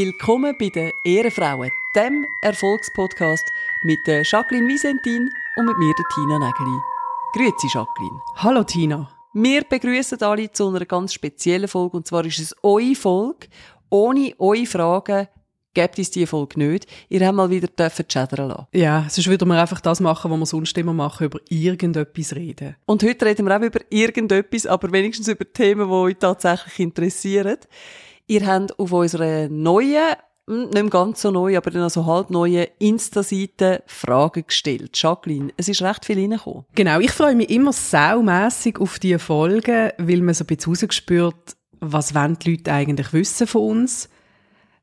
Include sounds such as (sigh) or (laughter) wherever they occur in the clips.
Willkommen bei den Ehrenfrauen, dem Erfolgspodcast mit der Jacqueline Visentin und mit mir, der Tina Nägeli. Grüezi, Jacqueline. Hallo, Tina. Wir begrüßen alle zu einer ganz speziellen Folge, und zwar ist es eure Folge. Ohne eure Fragen gibt es diese Folge nicht. Ihr habt mal wieder chattern lassen. Ja, sonst würden wir einfach das machen, was wir sonst immer machen, über irgendetwas reden. Und heute reden wir auch über irgendetwas, aber wenigstens über Themen, die euch tatsächlich interessieren. Ihr habt auf unserer neuen, hm, nicht ganz so neu, aber dann also halb neuen Insta-Seite Fragen gestellt. Jacqueline, es ist recht viel reingekommen. Genau, ich freue mich immer saumässig auf diese Folgen, weil man so ein bisschen rausgespürt, was wollen die Leute eigentlich wissen von uns.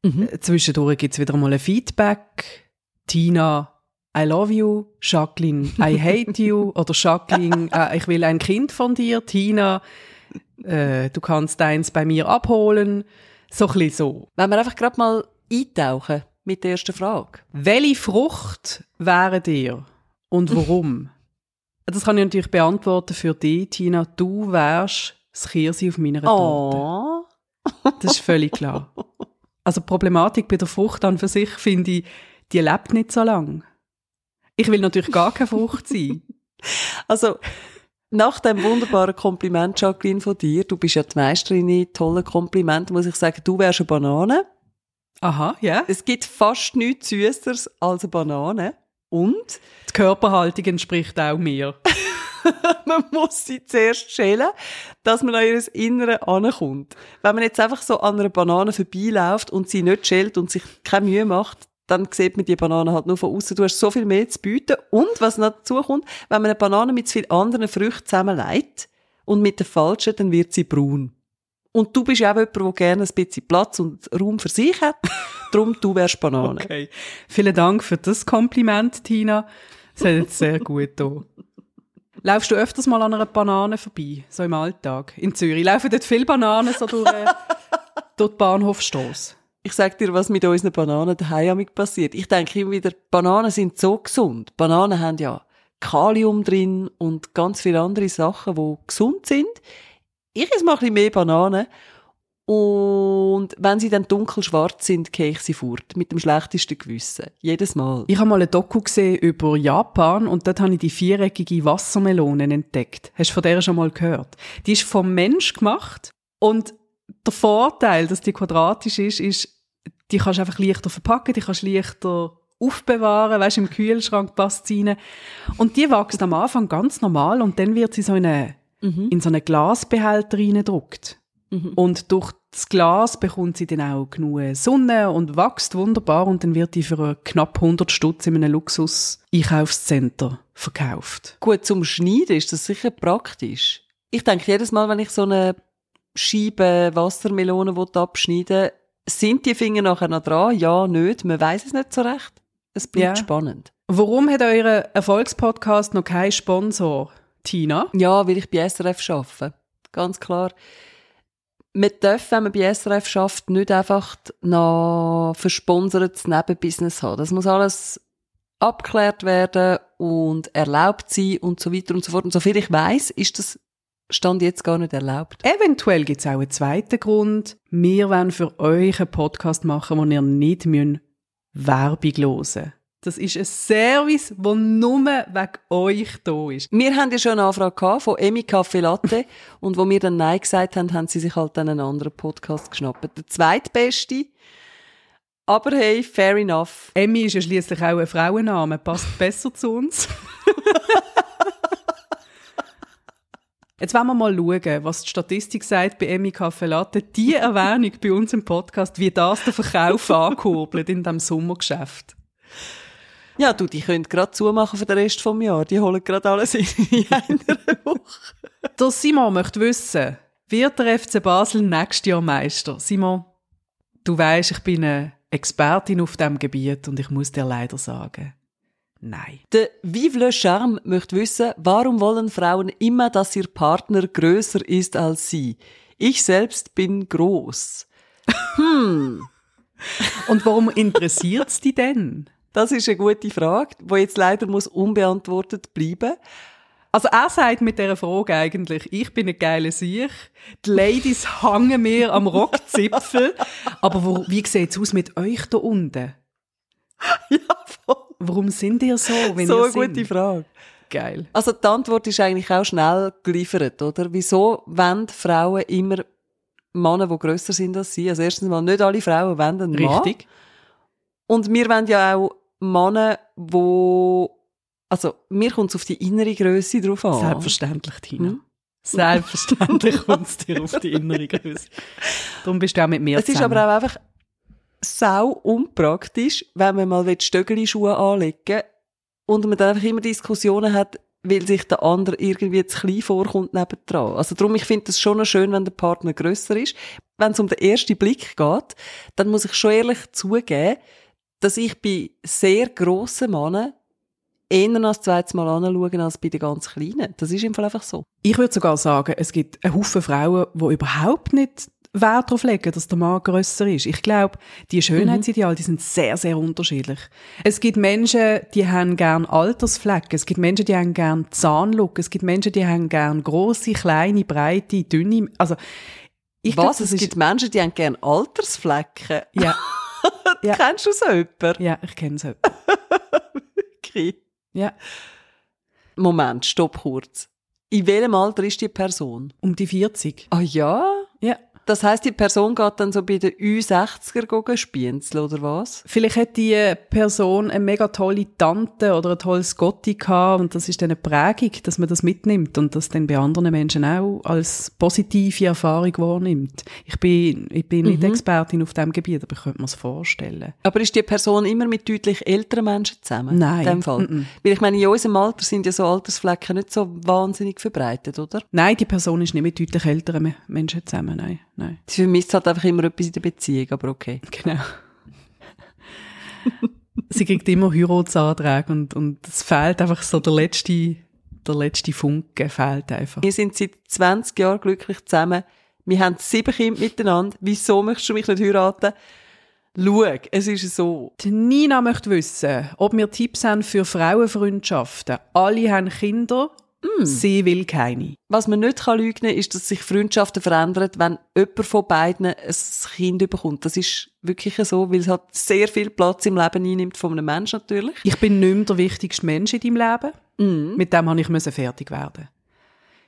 Mhm. Zwischendurch gibt es wieder mal ein Feedback. Tina, I love you. Jacqueline, I hate you. (laughs) Oder Jacqueline, äh, ich will ein Kind von dir. Tina, äh, du kannst eins bei mir abholen. So ein bisschen so. Wenn wir einfach gerade mal eintauchen mit der ersten Frage. Welche Frucht wäre dir und warum? (laughs) das kann ich natürlich beantworten für dich, Tina. Du wärst das Kirsi auf meiner Torte. Oh. Das ist völlig klar. Also die Problematik bei der Frucht an für sich finde ich, die lebt nicht so lang. Ich will natürlich gar keine Frucht sein. Also nach dem wunderbaren Kompliment, Jacqueline, von dir, du bist ja die Meisterin in tollen Komplimenten, muss ich sagen, du wärst eine Banane. Aha, ja. Yeah. Es gibt fast nichts Süßeres als eine Banane. Und? Die Körperhaltung entspricht auch mir. (laughs) man muss sie zuerst schälen, dass man an ihr Innere ankommt. Wenn man jetzt einfach so an einer Banane vorbeiläuft und sie nicht schält und sich keine Mühe macht, dann sieht man die Banane halt nur von außen. Du hast so viel mehr zu bieten. Und was noch dazu kommt, wenn man eine Banane mit vielen anderen Früchten zusammenlegt und mit der falschen, dann wird sie braun. Und du bist auch jemand, der gerne ein bisschen Platz und Raum für sich hat. (laughs) Darum, du wärst Banane. Okay. Vielen Dank für das Kompliment, Tina. Das hat jetzt sehr gut da. Laufst du öfters mal an einer Banane vorbei, so im Alltag? In Zürich laufen dort viele Bananen so durch, äh, durch die Bahnhofstrasse? Ich sag dir, was mit unseren Bananen daheim passiert. Ich denke immer wieder, Bananen sind so gesund. Bananen haben ja Kalium drin und ganz viele andere Sachen, die gesund sind. Ich esse mal ein bisschen mehr Bananen und wenn sie dann dunkelschwarz sind, gehe ich sie fort. Mit dem schlechtesten Gewissen. Jedes Mal. Ich habe mal ein Doku gesehen über Japan und dort habe ich die viereckige Wassermelone entdeckt. Hast du von der schon mal gehört? Die ist vom Mensch gemacht und der Vorteil, dass die quadratisch ist, ist, die kannst du einfach leichter verpacken, die kannst du leichter aufbewahren, weißt, im Kühlschrank passt sie rein. Und die wächst am Anfang ganz normal und dann wird sie so in, eine, mhm. in so einen Glasbehälter reingedruckt. Mhm. Und durch das Glas bekommt sie dann auch genug Sonne und wächst wunderbar und dann wird die für knapp 100 Stutz in einem Luxus-Einkaufscenter verkauft. Gut, zum Schneiden ist das sicher praktisch. Ich denke jedes Mal, wenn ich so eine Scheibe Wassermelone abschneiden sind die Finger nachher noch dran? Ja, nicht. Man weiß es nicht so recht. Es bleibt ja. spannend. Warum hat euer Erfolgspodcast noch keinen Sponsor, Tina? Ja, weil ich bei SRF arbeite. Ganz klar man darf, wenn man bei SRF schafft, nicht einfach noch versponsertes Nebenbusiness haben. Das muss alles abgeklärt werden und erlaubt sein und so weiter und so fort. Und soviel ich weiß, ist das Stand jetzt gar nicht erlaubt. Eventuell gibt es auch einen zweiten Grund. Wir wollen für euch einen Podcast machen, wo ihr nicht Werbung hören müsst. Das ist ein Service, der nur wegen euch da ist. Wir haben ja schon eine Anfrage von Emi Kaffee Latte (laughs) und wo wir dann Nein gesagt haben, haben sie sich halt dann einen anderen Podcast geschnappt. Der zweitbeste. Aber hey, fair enough. Emmy ist ja schließlich auch ein Frauenname, passt besser zu uns. (laughs) Jetzt wollen wir mal schauen, was die Statistik sagt bei Emmy Kaffee Latte. Die Erwähnung bei uns im Podcast, wie das der Verkauf ankurbelt in diesem Sommergeschäft. Ja, du, die können gerade zumachen für den Rest vom Jahr. Die holen gerade alles in, (laughs) in einer Woche. Der Simon möchte wissen, wird der FC Basel nächstes Jahr Meister? Simon, du weißt, ich bin eine Expertin auf diesem Gebiet und ich muss dir leider sagen, nein. Der Vive le Charme möchte wissen, warum wollen Frauen immer, dass ihr Partner größer ist als sie? Ich selbst bin groß. Hm. (laughs) Und warum interessiert es dich denn? Das ist eine gute Frage, die jetzt leider muss unbeantwortet bleiben. Also er sagt mit dieser Frage eigentlich, ich bin ein geiler Sieg, die Ladies (laughs) hängen mir am Rockzipfel, aber wo, wie sieht's aus mit euch da unten? (laughs) ja, voll. Warum sind ihr so, wenn so ihr eine gute singt? Frage. Geil. Also die Antwort ist eigentlich auch schnell geliefert, oder? Wieso wollen Frauen immer Männer, die grösser sind als sie? Also erstens mal, nicht alle Frauen wollen einen Mann. Richtig. Und wir wollen ja auch Männer, wo also mir kommt es auf die innere Größe drauf an. Selbstverständlich, Tina. Hm? Selbstverständlich (laughs) kommt es dir auf die innere Größe. Darum bist du auch mit mir Es ist zusammen. aber auch einfach sau unpraktisch, wenn man mal Stöckeli-Schuhe anlegen will und man dann einfach immer Diskussionen hat, weil sich der andere irgendwie zu klein vorkommt nebendran. Also darum, ich finde es schon schön, wenn der Partner grösser ist. Wenn es um den ersten Blick geht, dann muss ich schon ehrlich zugeben, dass ich bei sehr grossen Männern eher als zweites Mal anschauen als bei den ganz Kleinen. Das ist im Fall einfach so. Ich würde sogar sagen, es gibt einen Haufen Frauen, die überhaupt nicht Wert darauf legen, dass der Mann grösser ist. Ich glaube, die Schönheitsideale, die sind sehr, sehr unterschiedlich. Es gibt Menschen, die haben gern Altersflecken. Es gibt Menschen, die haben gern Zahnlook. Es gibt Menschen, die haben gern große, kleine, breite, dünne. Also, ich glaub, Was? das Es gibt Menschen, die haben gerne Altersflecken. Ja, (laughs) Ja. Kennst du so jemanden? ja, ich kenne es. Okay. Ja, Moment, stopp kurz. In welchem Alter ist die Person? um die 40. Ah ja? Ja. Das heisst, die Person geht dann so bei den Ü60er gehen spienzeln, oder was? Vielleicht hat die Person eine mega tolle Tante oder ein tolles Gotti gehabt und das ist dann eine Prägung, dass man das mitnimmt und das dann bei anderen Menschen auch als positive Erfahrung wahrnimmt. Ich bin, ich bin nicht Expertin auf diesem Gebiet, aber ich könnte mir es vorstellen. Aber ist die Person immer mit deutlich älteren Menschen zusammen? Nein. In dem Fall. Mm-mm. Weil ich meine, in unserem Alter sind ja so Altersflecken nicht so wahnsinnig verbreitet, oder? Nein, die Person ist nicht mit deutlich älteren Me- Menschen zusammen, nein, nein. Sie vermisst halt einfach immer etwas in der Beziehung, aber okay. (laughs) Genau. (laughs) Sie kriegt immer Heiratsanträge und, und es fehlt einfach so der letzte, der letzte Funke fehlt einfach. Wir sind seit 20 Jahren glücklich zusammen. Wir haben sieben Kinder miteinander. Wieso möchtest du mich nicht heiraten? Schau, es ist so. Die Nina möchte wissen, ob wir Tipps haben für Frauenfreundschaften. Alle haben Kinder, sie will keine. Was man nicht kann lügen kann, ist, dass sich Freundschaften verändern, wenn jemand von beiden ein Kind bekommt. Das ist wirklich so, weil es halt sehr viel Platz im Leben einnimmt von einem Menschen natürlich. Ich bin nicht mehr der wichtigste Mensch in deinem Leben. Mhm. Mit dem habe ich fertig werden.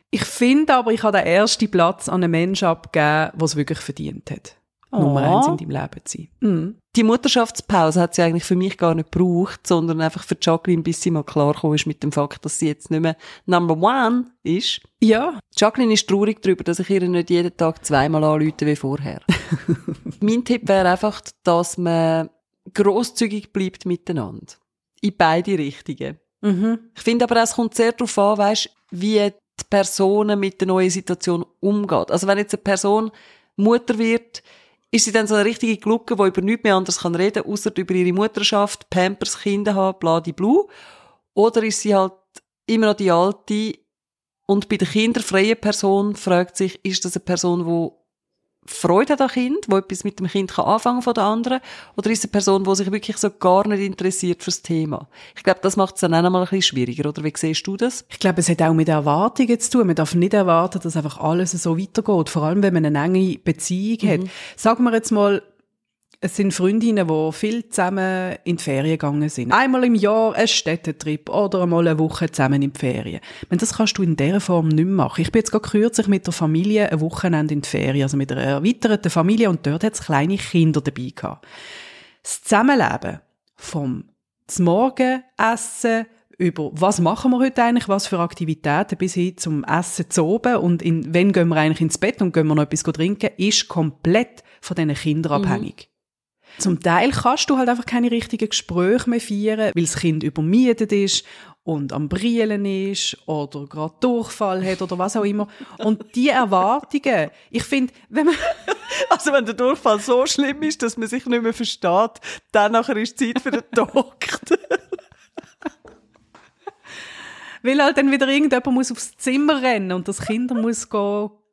Ich finde aber, ich habe den ersten Platz an einen Menschen abgegeben, der es wirklich verdient hat. Nummer Ah. eins in deinem Leben zu sein. Mhm. Die Mutterschaftspause hat sie eigentlich für mich gar nicht gebraucht, sondern einfach für Jacqueline, bis sie mal klargekommen ist mit dem Fakt, dass sie jetzt nicht mehr Number One ist. Ja, Jacqueline ist traurig darüber, dass ich ihr nicht jeden Tag zweimal anrufe wie vorher. (laughs) mein Tipp wäre einfach, dass man grosszügig bleibt miteinander. In beide Richtungen. mhm. Ich finde aber es kommt sehr darauf an, weißt, wie die Person mit der neuen Situation umgeht. Also wenn jetzt eine Person Mutter wird, ist sie dann so eine richtige Glucke, die über nichts mehr anderes kann reden, außer über ihre Mutterschaft, Pampers, Kinder haben, bladi-blu. Oder ist sie halt immer noch die alte und bei der kinderfreien Person fragt sich, ist das eine Person, die Freude an Kind, die etwas mit dem Kind kann anfangen von der anderen, oder ist es eine Person, die sich wirklich so gar nicht interessiert fürs Thema? Ich glaube, das macht es dann auch noch mal ein bisschen schwieriger, oder wie siehst du das? Ich glaube, es hat auch mit Erwartungen zu tun. Man darf nicht erwarten, dass einfach alles so weitergeht. Vor allem, wenn man eine enge Beziehung hat. Sagen wir jetzt mal, es sind Freundinnen, die viel zusammen in die Ferien gegangen sind. Einmal im Jahr ein Städtetrip oder einmal eine Woche zusammen in die Ferien. Meine, das kannst du in dieser Form nicht machen. Ich bin jetzt gerade kürzlich mit der Familie ein Wochenende in die Ferien, also mit einer erweiterten Familie und dort hat es kleine Kinder dabei gehabt. Das Zusammenleben vom zum Morgen essen, über was machen wir heute eigentlich, was für Aktivitäten bis hin zum Essen zu oben und in, wenn gehen wir eigentlich ins Bett und gehen wir noch etwas trinken, ist komplett von diesen Kindern abhängig. Zum Teil kannst du halt einfach keine richtigen Gespräche mehr führen, weil das Kind übermietet ist und am Brillen ist oder gerade Durchfall hat oder was auch immer. Und die Erwartungen, ich finde, wenn man (laughs) Also wenn der Durchfall so schlimm ist, dass man sich nicht mehr versteht, dann nachher ist Zeit für den Doktor. (laughs) Weil halt dann wieder irgendjemand muss aufs Zimmer rennen und das Kind muss go,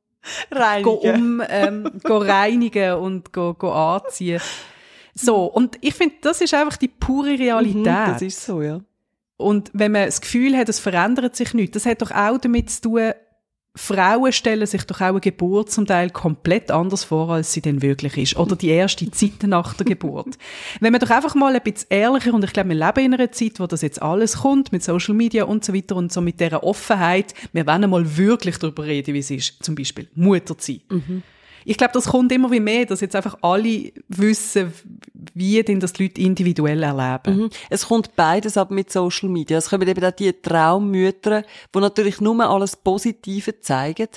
go Reinigen. um, ähm, go reinigen und go, go anziehen. So, und ich finde, das ist einfach die pure Realität. Mhm, das ist so, ja. Und wenn man das Gefühl hat, es verändert sich nichts, das hat doch auch damit zu tun, Frauen stellen sich doch auch eine Geburt zum Teil komplett anders vor, als sie denn wirklich ist. Oder die erste Zeit nach der Geburt. (laughs) Wenn man doch einfach mal ein bisschen ehrlicher, und ich glaube, wir leben in einer Zeit, wo das jetzt alles kommt, mit Social Media und so weiter und so mit dieser Offenheit, wir wollen mal wirklich darüber reden, wie es ist, zum Beispiel Mutter zu sein. Mhm ich glaube, das kommt immer wie mehr, dass jetzt einfach alle wissen, wie denn das die Leute individuell erleben. Mhm. Es kommt beides ab mit Social Media. Es kommen eben auch die Traummütter, die natürlich nur alles Positive zeigen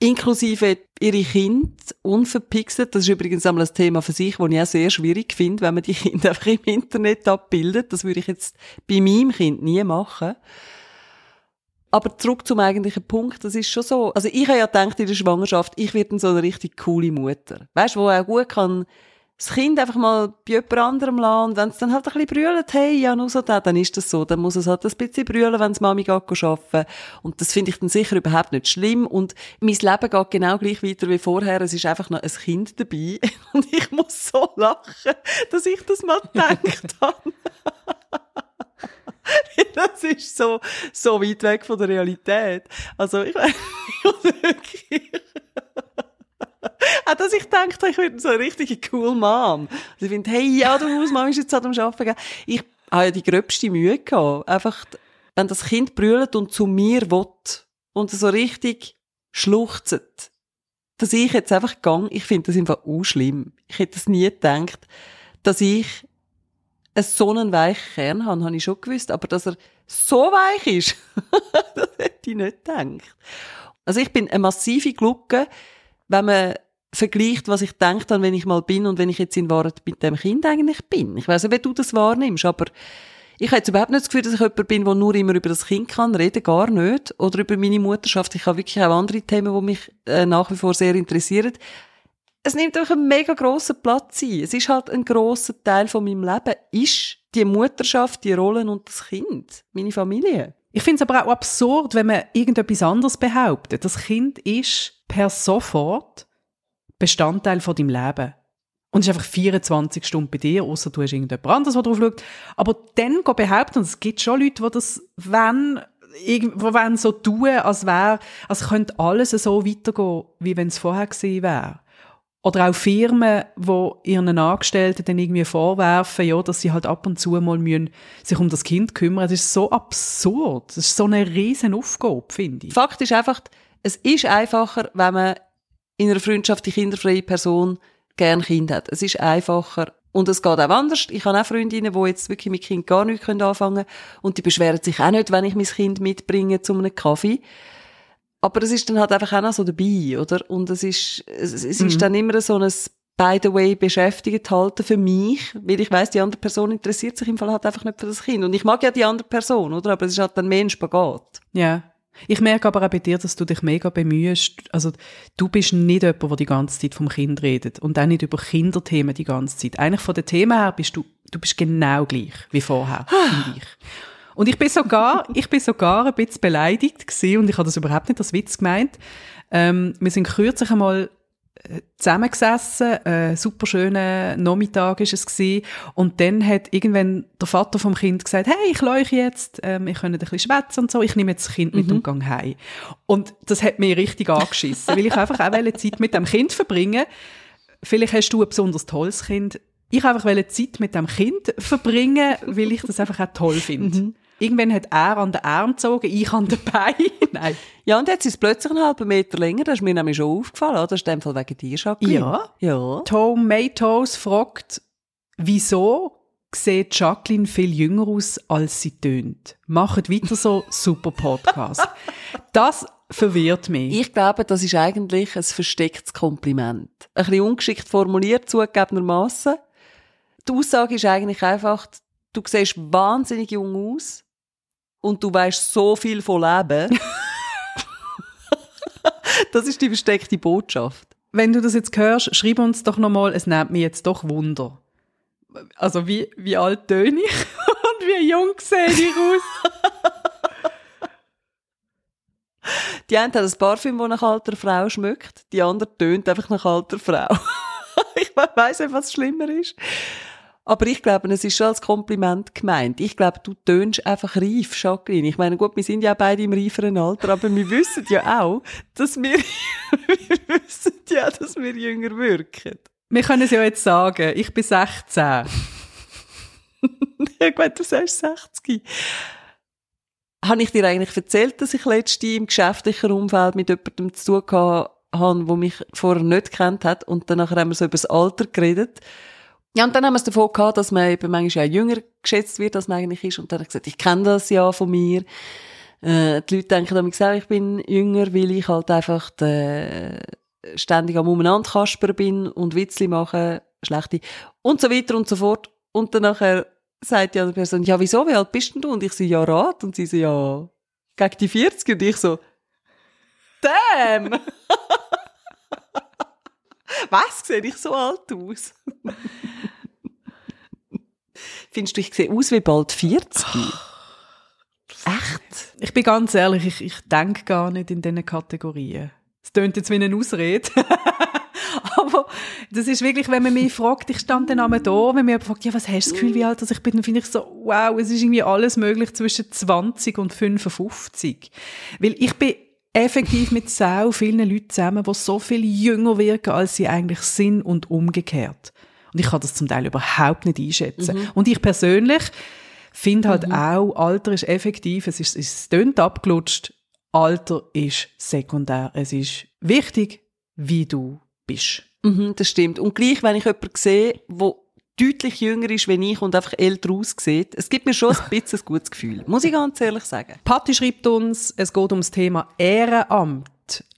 inklusive ihre Kinder unverpixelt. Das ist übrigens einmal ein Thema für sich, das ich auch sehr schwierig finde, wenn man die Kinder (laughs) einfach im Internet abbildet. Das würde ich jetzt bei meinem Kind nie machen. Aber zurück zum eigentlichen Punkt, das ist schon so. Also ich habe ja gedacht in der Schwangerschaft, ich werde so eine richtig coole Mutter. Weißt du, wo auch gut kann das Kind einfach mal bei jemand anderem lassen. Und wenn es dann halt ein bisschen brüllt, hey, ja, nur so da, dann ist das so. Dann muss es halt ein bisschen brüllen, wenn es Mami geht arbeiten. Und das finde ich dann sicher überhaupt nicht schlimm. Und mein Leben geht genau gleich weiter wie vorher. Es ist einfach noch ein Kind dabei. (laughs) Und ich muss so lachen, dass ich das mal gedacht (laughs) habe. (laughs) das ist so, so weit weg von der Realität. Also, ich (laughs) wirklich. Auch dass ich dachte, ich würde so eine richtige cool Mom. Also ich finde, hey, ja, du Hausmama ist jetzt halt am Arbeiten. Ich habe ja die gröbste Mühe gehabt. Einfach, wenn das Kind brüllt und zu mir will und so richtig schluchzt, dass ich jetzt einfach gang, ich finde das einfach auch schlimm. Ich hätte es nie gedacht, dass ich so einen weichen Kern habe, habe ich schon gewusst. Aber dass er so weich ist, (laughs) das hätte ich nicht gedacht. Also ich bin eine massive Glucke, wenn man vergleicht, was ich denke dann, wenn ich mal bin und wenn ich jetzt in Wahrheit mit dem Kind eigentlich bin. Ich weiß nicht, wie du das wahrnimmst, aber ich habe jetzt überhaupt nicht das Gefühl, dass ich jemand bin, der nur immer über das Kind kann reden, gar nicht. Oder über meine Mutterschaft. Ich habe wirklich auch andere Themen, die mich äh, nach wie vor sehr interessieren es nimmt auch einen mega grossen Platz ein. Es ist halt ein grosser Teil von meinem Leben, ist die Mutterschaft, die Rollen und das Kind, meine Familie. Ich finde es aber auch absurd, wenn man irgendetwas anderes behauptet. Das Kind ist per sofort Bestandteil von deinem Leben. Und es ist einfach 24 Stunden bei dir, außer du hast irgendjemand anderes, der drauf schaut. Aber dann behaupten, und es gibt schon Leute, die das wenn irgendwo wollen so tun, als wäre, als könnte alles so weitergehen, wie wenn es vorher gewesen wäre. Oder auch Firmen, die ihren Angestellten dann irgendwie vorwerfen, ja, dass sie halt ab und zu mal müssen sich um das Kind kümmern. Das ist so absurd. Das ist so eine riesen Aufgabe, finde ich. Fakt ist einfach, es ist einfacher, wenn man in einer Freundschaft die kinderfreie Person gern Kind hat. Es ist einfacher. Und es geht auch anders. Ich habe auch Freundinnen, die jetzt wirklich mit Kind gar nichts anfangen können. Und die beschweren sich auch nicht, wenn ich mein Kind mitbringe zu einem Kaffee. Aber es ist dann halt einfach auch noch so dabei, oder? Und es ist, es, es ist mhm. dann immer so ein by the way beschäftigt halten für mich, weil ich weiß, die andere Person interessiert sich im Fall halt einfach nicht für das Kind. Und ich mag ja die andere Person, oder? Aber es ist halt dann mehr ein Spagat. Ja. Ich merke aber auch bei dir, dass du dich mega bemühst. Also, du bist nicht jemand, der die ganze Zeit vom Kind redet. Und auch nicht über Kinderthemen die ganze Zeit. Eigentlich von den Themen her bist du, du bist genau gleich wie vorher, finde (sighs) ich. Und ich bin sogar, (laughs) ich bin sogar ein bisschen beleidigt gewesen und ich habe das überhaupt nicht als Witz gemeint. Ähm, wir sind kürzlich einmal äh, zusammengesessen, äh, super schöner Nachmittag ist es gewesen. und dann hat irgendwann der Vater vom Kind gesagt, hey, ich leuche jetzt, ähm, ich könnte ein bisschen schwätzen und so, ich nehme jetzt das Kind mit mhm. und gehe heim. Und das hat mich richtig angeschissen, weil ich einfach auch (laughs) Zeit mit dem Kind verbringen Vielleicht hast du ein besonders tolles Kind. Ich einfach Zeit mit dem Kind verbringen, weil ich das einfach auch toll finde. Mhm. Irgendwann hat er an den Arm gezogen, ich an den Beinen. (laughs) Nein. Ja, und jetzt ist es plötzlich einen halben Meter länger. Das ist mir nämlich schon aufgefallen, oder? Das ist in dem Fall wegen dir, Jacqueline. Ja. ja. Tomatoes fragt, wieso sieht Jacqueline viel jünger aus, als sie tönt. Macht weiter so, super Podcast. (laughs) Das verwirrt mich. Ich glaube, das ist eigentlich ein verstecktes Kompliment. Ein bisschen ungeschickt formuliert, zugegebenermaßen. Die Aussage ist eigentlich einfach, du siehst wahnsinnig jung aus, und du weißt so viel von Leben. (laughs) das ist die versteckte Botschaft. Wenn du das jetzt hörst, schreib uns doch nochmal, es nimmt mich jetzt doch Wunder. Also wie, wie alt töne ich (laughs) und wie jung sehe ich aus? (laughs) die eine hat ein Parfüm, das nach alter Frau schmeckt, die andere tönt einfach nach alter Frau. ich weiß nicht, was schlimmer ist. Aber ich glaube, es ist schon als Kompliment gemeint. Ich glaube, du tönst einfach reif, Jacqueline. Ich meine, gut, wir sind ja beide im reiferen Alter, aber wir wissen ja auch, dass wir, (laughs) wir wissen ja, dass wir jünger wirken. Wir können es ja jetzt sagen, ich bin 16. (laughs) ja gut, du sagst 60. Habe ich dir eigentlich erzählt, dass ich letztens im geschäftlichen Umfeld mit jemandem zu tun hatte, der mich vorher nicht kennt hat und danach haben wir so über das Alter geredet ja, und dann haben wir es davon gehabt, dass man eben manchmal ja jünger geschätzt wird, als man eigentlich ist. Und dann hat er gesagt, ich kenne das ja von mir. Äh, die Leute denken dann auch, ich bin jünger, weil ich halt einfach der, ständig am Umeinander Kasper bin und Witzli machen, schlechte, und so weiter und so fort. Und dann nachher sagt die andere Person, ja, wieso, wie alt bist denn du? Und ich so, ja, Rat. Und sie so, ja, gegen die 40. Und ich so, damn! (laughs) Was, sehe ich so alt aus? (laughs) Findest du, ich sehe aus wie bald 40? Echt? Ich bin ganz ehrlich, ich, ich denke gar nicht in diesen Kategorien. Es tönt jetzt wie eine Ausrede. (laughs) Aber das ist wirklich, wenn man mich fragt, ich stand dann einmal da, wenn mir jemand fragt, ja, was hast du das Gefühl, wie alt ich bin, dann finde ich so, wow, es ist irgendwie alles möglich zwischen 20 und 55. Weil ich bin effektiv mit so vielen Leuten zusammen, die so viel jünger wirken, als sie eigentlich sind und umgekehrt. Und ich kann das zum Teil überhaupt nicht einschätzen. Mhm. Und ich persönlich finde halt mhm. auch, Alter ist effektiv, es ist, es tönt abgelutscht, Alter ist sekundär. Es ist wichtig, wie du bist. Mhm, das stimmt. Und gleich, wenn ich jemanden sehe, wo deutlich jünger ist wie ich und einfach älter aussieht, es gibt mir schon ein (laughs) bisschen ein gutes Gefühl. Muss ich ganz ehrlich sagen. Patti schreibt uns, es geht ums Thema Ehrenamt.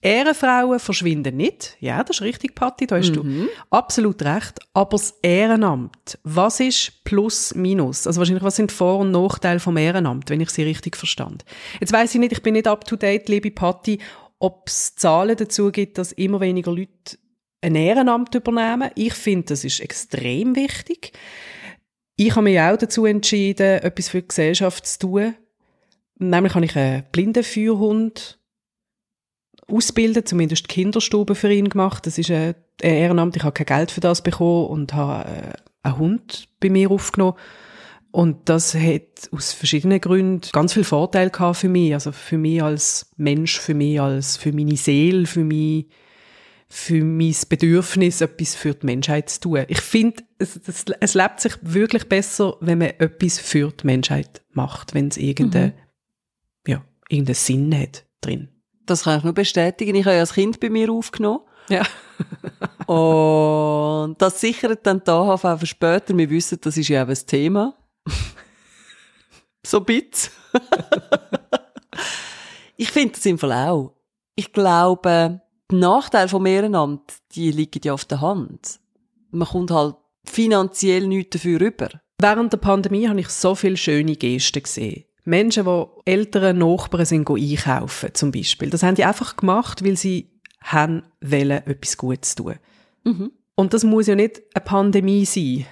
Ehrenfrauen verschwinden nicht. Ja, das ist richtig, Patti, da hast mhm. du absolut recht. Aber das Ehrenamt, was ist Plus, Minus? Also wahrscheinlich, was sind Vor- und Nachteile vom Ehrenamt, wenn ich sie richtig verstand? Jetzt weiß ich nicht, ich bin nicht up to date, liebe Patti, ob es Zahlen dazu gibt, dass immer weniger Leute ein Ehrenamt übernehmen. Ich finde, das ist extrem wichtig. Ich habe mich auch dazu entschieden, etwas für die Gesellschaft zu tun. Nämlich habe ich einen Blindenführhund ausbilden, zumindest die Kinderstube für ihn gemacht. Das ist ein Ehrenamt. Ich habe kein Geld für das bekommen und habe äh, einen Hund bei mir aufgenommen. Und das hat aus verschiedenen Gründen ganz viel Vorteil gehabt für mich. Also für mich als Mensch, für mich als, für meine Seele, für mich, für mein Bedürfnis, etwas für die Menschheit zu tun. Ich finde, es, es, es lebt sich wirklich besser, wenn man etwas für die Menschheit macht, wenn es irgendeinen, mhm. ja, irgendeinen Sinn hat drin. Das kann ich nur bestätigen. Ich habe ja als Kind bei mir aufgenommen. Ja. (laughs) und das sichert dann die AHV für später. Wir wissen, das ist ja auch ein Thema. so bitz. (laughs) ich finde das im Fall auch. Ich glaube, die Nachteile vom Ehrenamt, die liegen ja auf der Hand. Man kommt halt finanziell nichts dafür rüber. Während der Pandemie habe ich so viele schöne Gesten gesehen. Menschen, die ältere Nachbarn sind einkaufen, zum Beispiel. Das haben die einfach gemacht, weil sie haben wollen, etwas Gutes tun. Mhm. Und das muss ja nicht eine Pandemie sein,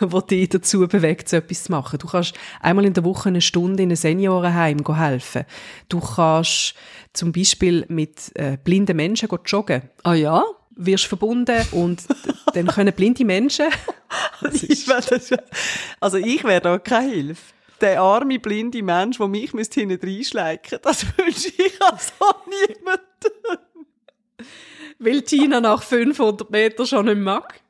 (laughs) die dich dazu bewegt, so etwas zu machen. Du kannst einmal in der Woche eine Stunde in einem Seniorenheim helfen. Du kannst zum Beispiel mit äh, blinden Menschen joggen. Ah ja? Wirst verbunden und dann können blinde Menschen... (laughs) also ich wäre da keine Hilfe der arme, blinde Mensch, der mich hinten reinschleichen das (laughs) wünsche ich also niemandem. Weil Tina nach 500 Metern schon nicht mag.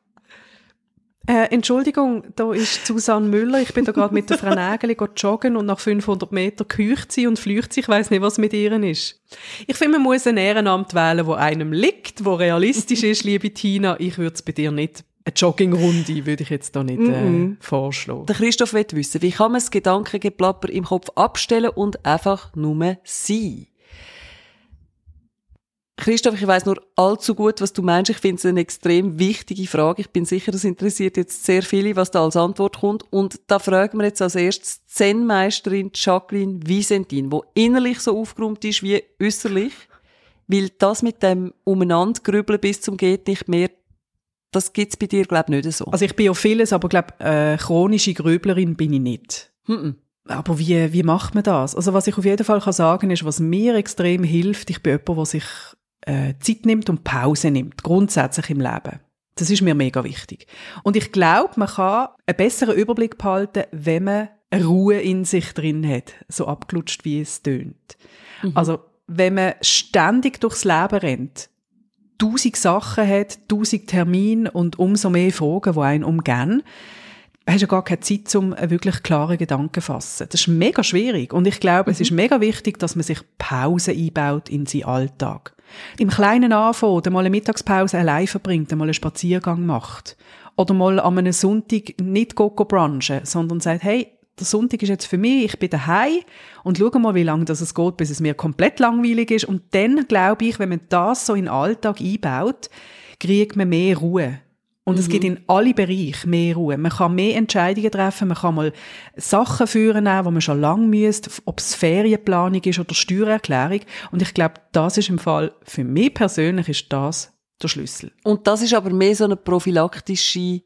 Äh, Entschuldigung, da ist Susanne Müller. Ich bin da gerade mit der Frau Nägeli joggen und nach 500 Metern kücht sie und flücht sie. Ich weiß nicht, was mit ihr ist. Ich finde, man muss ein Ehrenamt wählen, wo einem liegt, wo realistisch ist, liebe Tina. Ich würde es bei dir nicht eine Joggingrunde würde ich jetzt da nicht äh, vorschlagen. Der Christoph will wissen, wie kann man das Gedankengeplapper im Kopf abstellen und einfach nur sein? Christoph, ich weiß nur allzu gut, was du meinst. Ich finde es eine extrem wichtige Frage. Ich bin sicher, das interessiert jetzt sehr viele, was da als Antwort kommt. Und da fragen wir jetzt als erstes Zen-Meisterin Jacqueline Wiesentin, wo innerlich so aufgeräumt ist wie äußerlich. Weil das mit dem Umeinandergrübeln bis zum geht nicht mehr, das gibt's bei dir, glaube ich, nicht so. Also ich bin ja vieles, aber glaube äh, chronische Grüblerin bin ich nicht. Mm Aber wie, wie macht man das? Also was ich auf jeden Fall kann sagen ist, was mir extrem hilft, ich bin jemand, der sich äh, Zeit nimmt und Pause nimmt, grundsätzlich im Leben. Das ist mir mega wichtig. Und ich glaube, man kann einen besseren Überblick behalten, wenn man eine Ruhe in sich drin hat, so abgelutscht wie es tönt. Mhm. Also, wenn man ständig durchs Leben rennt, tausend Sachen hat, tausend Termine und umso mehr Fragen, die einen umgehen, hast du gar keine Zeit, um einen wirklich klaren Gedanken zu fassen. Das ist mega schwierig. Und ich glaube, mhm. es ist mega wichtig, dass man sich Pause einbaut in seinen Alltag. Im Kleinen anfangen, mal eine Mittagspause allein verbringt, mal einen Spaziergang macht. Oder mal an einem Sonntag nicht go, go brunchen, sondern sagt, hey, der Sonntag ist jetzt für mich, ich bin daheim und schau mal, wie lange das es geht, bis es mir komplett langweilig ist. Und dann glaube ich, wenn man das so in den Alltag einbaut, kriegt man mehr Ruhe. Und mhm. es gibt in alle Bereiche mehr Ruhe. Man kann mehr Entscheidungen treffen, man kann mal Sachen führen, die man schon lange müsste, ob es Ferienplanung ist oder Steuererklärung. Und ich glaube, das ist im Fall, für mich persönlich ist das der Schlüssel. Und das ist aber mehr so eine prophylaktische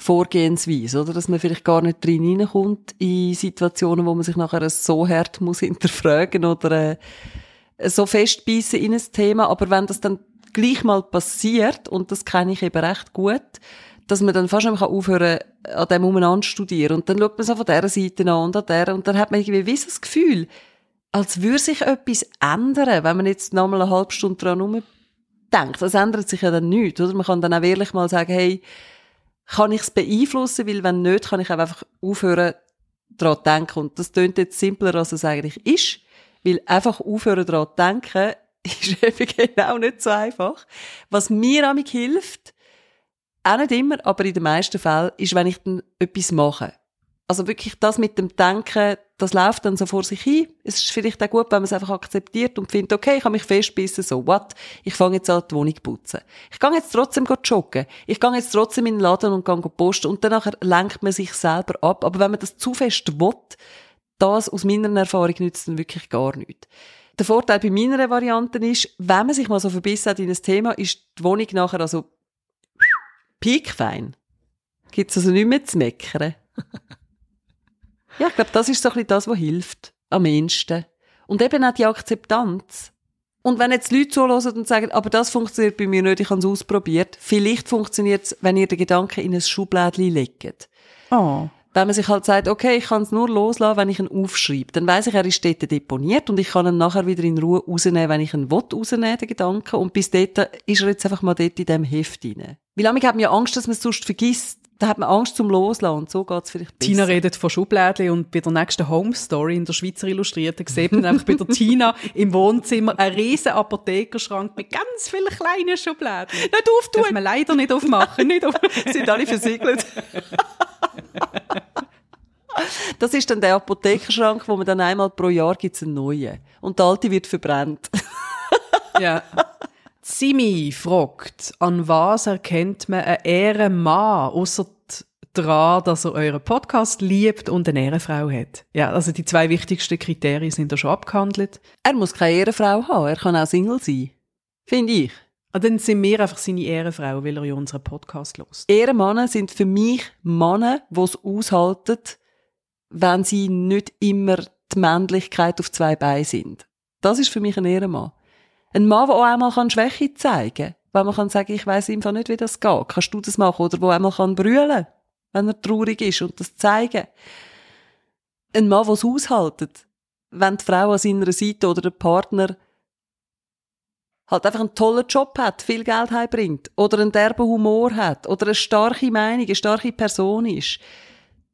Vorgehensweise, oder? Dass man vielleicht gar nicht drin hineinkommt in Situationen, wo man sich nachher so hart (laughs) muss hinterfragen oder äh, so festbeissen in ein Thema. Aber wenn das dann gleich mal passiert, und das kenne ich eben recht gut, dass man dann fast einfach aufhören an dem umeinander studieren. Und dann schaut man so von dieser Seite an und an der, und dann hat man irgendwie wie so das Gefühl, als würde sich etwas ändern, wenn man jetzt noch mal eine halbe Stunde dran denkt. Das ändert sich ja dann nichts, oder? Man kann dann auch ehrlich mal sagen, hey, kann ich es beeinflussen, weil wenn nicht, kann ich auch einfach aufhören, daran zu denken. Und das klingt jetzt simpler, als es eigentlich ist, weil einfach aufhören, daran zu denken, (laughs) ist eben genau nicht so einfach. Was mir damit hilft, auch nicht immer, aber in den meisten Fällen, ist, wenn ich dann etwas mache. Also wirklich das mit dem Denken, das läuft dann so vor sich hin. Es ist vielleicht auch gut, wenn man es einfach akzeptiert und findet, okay, ich kann mich festbissen, so what, ich fange jetzt an, die Wohnung zu putzen. Ich gehe jetzt trotzdem joggen. Ich gehe jetzt trotzdem in den Laden und gehe posten und dann lenkt man sich selber ab. Aber wenn man das zu fest will, das aus meiner Erfahrung nützt dann wirklich gar nichts. Der Vorteil bei meiner Variante ist, wenn man sich mal so verbissen hat in ein Thema, ist die Wohnung nachher also piekfein. Gibt es also nicht mehr zu meckern. (laughs) ja, ich glaube, das ist so ein bisschen das, was hilft. Am ehesten. Und eben auch die Akzeptanz. Und wenn jetzt Leute zuhören und sagen, aber das funktioniert bei mir nicht, ich habe es ausprobiert, vielleicht funktioniert es, wenn ihr den Gedanken in ein Schublädchen legt. Oh wenn man sich halt sagt, okay, ich kann es nur loslassen, wenn ich ihn aufschreibe, dann weiß ich, er ist dort deponiert und ich kann ihn nachher wieder in Ruhe rausnehmen, wenn ich ihn will, rausnehmen, den Gedanken. Und bis dort ist er jetzt einfach mal dort in diesem Heft rein. Wie lange hat man ja Angst, dass man es sonst vergisst. Da hat man Angst zum Loslassen und so geht's vielleicht besser. Tina redet von Schublädchen und bei der nächsten Home Story in der Schweizer Illustrierten sieht man einfach bei der Tina im Wohnzimmer einen riesen Apothekerschrank mit ganz vielen kleinen Schublädchen. Nicht auftun! Darf man leider nicht aufmachen. nicht auf (laughs) Sind alle versiegelt. Das ist dann der Apothekerschrank, wo man dann einmal pro Jahr gibt einen neuen. Und der alte wird verbrannt. ja. Simi fragt, an was erkennt man einen Ehrenmann, außer daran, dass er euren Podcast liebt und eine Ehrenfrau hat? Ja, also die zwei wichtigsten Kriterien sind da schon abgehandelt. Er muss keine Ehrenfrau haben, er kann auch Single sein. Finde ich. Ah, dann sind wir einfach seine Ehrenfrau, weil er ja unseren Podcast los. Ehrenmänner sind für mich Männer, die es aushalten, wenn sie nicht immer die Männlichkeit auf zwei Beinen sind. Das ist für mich ein Ehrenmann. Ein Mann, der auch einmal Schwäche zeigen kann. Wenn man kann sagen, ich weiss einfach nicht, wie das geht. Kannst du das machen? Oder wo einmal kann brüllen, wenn er traurig ist und das zeigen. Ein Mann, der es aushaltet. Wenn die Frau an seiner Seite oder der Partner halt einfach einen tollen Job hat, viel Geld heimbringt oder einen derben Humor hat oder eine starke Meinung, eine starke Person ist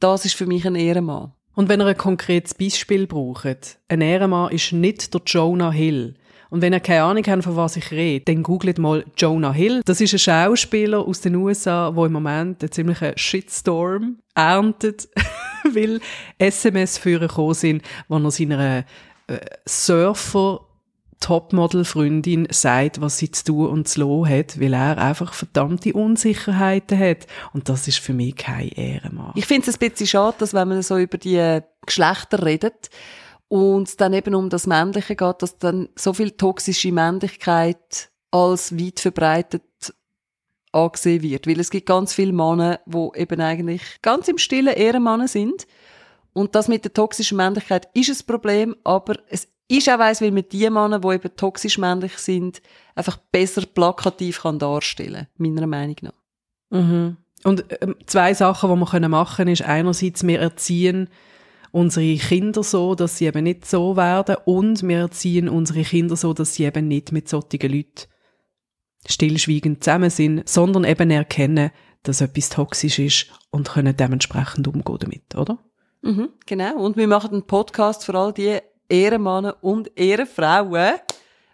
das ist für mich ein Ehrenmann. Und wenn ihr ein konkretes Beispiel braucht, ein Ehrenmann ist nicht der Jonah Hill. Und wenn ihr keine Ahnung habt, von was ich rede, dann googelt mal Jonah Hill. Das ist ein Schauspieler aus den USA, der im Moment einen ziemlichen Shitstorm erntet, (laughs) weil SMS führen gekommen sind, wo er seiner äh, Surfer Topmodel-Freundin sagt, was sie zu tun und zu lassen hat, weil er einfach verdammte Unsicherheiten hat. Und das ist für mich kein Ehrenmann. Ich finde es ein bisschen schade, dass wenn man so über die Geschlechter redet und dann eben um das Männliche geht, dass dann so viel toxische Männlichkeit als weit verbreitet angesehen wird. Weil es gibt ganz viele Männer, die eben eigentlich ganz im Stillen Ehrenmänner sind. Und das mit der toxischen Männlichkeit ist ein Problem, aber es ist auch weiss, weil man die Männer, die eben toxisch männlich sind, einfach besser plakativ kann darstellen, meiner Meinung nach. Mhm. Und ähm, zwei Sachen, die wir machen können, ist einerseits, wir erziehen unsere Kinder so, dass sie eben nicht so werden und wir erziehen unsere Kinder so, dass sie eben nicht mit solchen Leuten stillschweigend zusammen sind, sondern eben erkennen, dass etwas toxisch ist und können dementsprechend umgehen damit, oder? Mhm, genau. Und wir machen einen Podcast für all die Ehrenmänner und Ehrenfrauen,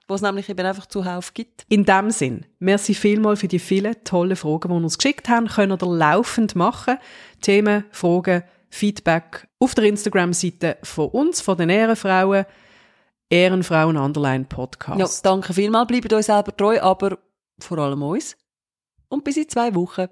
wo es nämlich eben einfach zuhauf gibt. In dem Sinn, merci vielmal für die vielen tollen Fragen, die ihr uns geschickt haben. Könnt ihr laufend machen. Themen, Fragen, Feedback auf der Instagram-Seite von uns, von den Ehrenfrauen. Ehrenfrauen Underline Podcast. Ja, danke vielmals. Bleibt euch selber treu, aber vor allem uns. Und bis in zwei Wochen.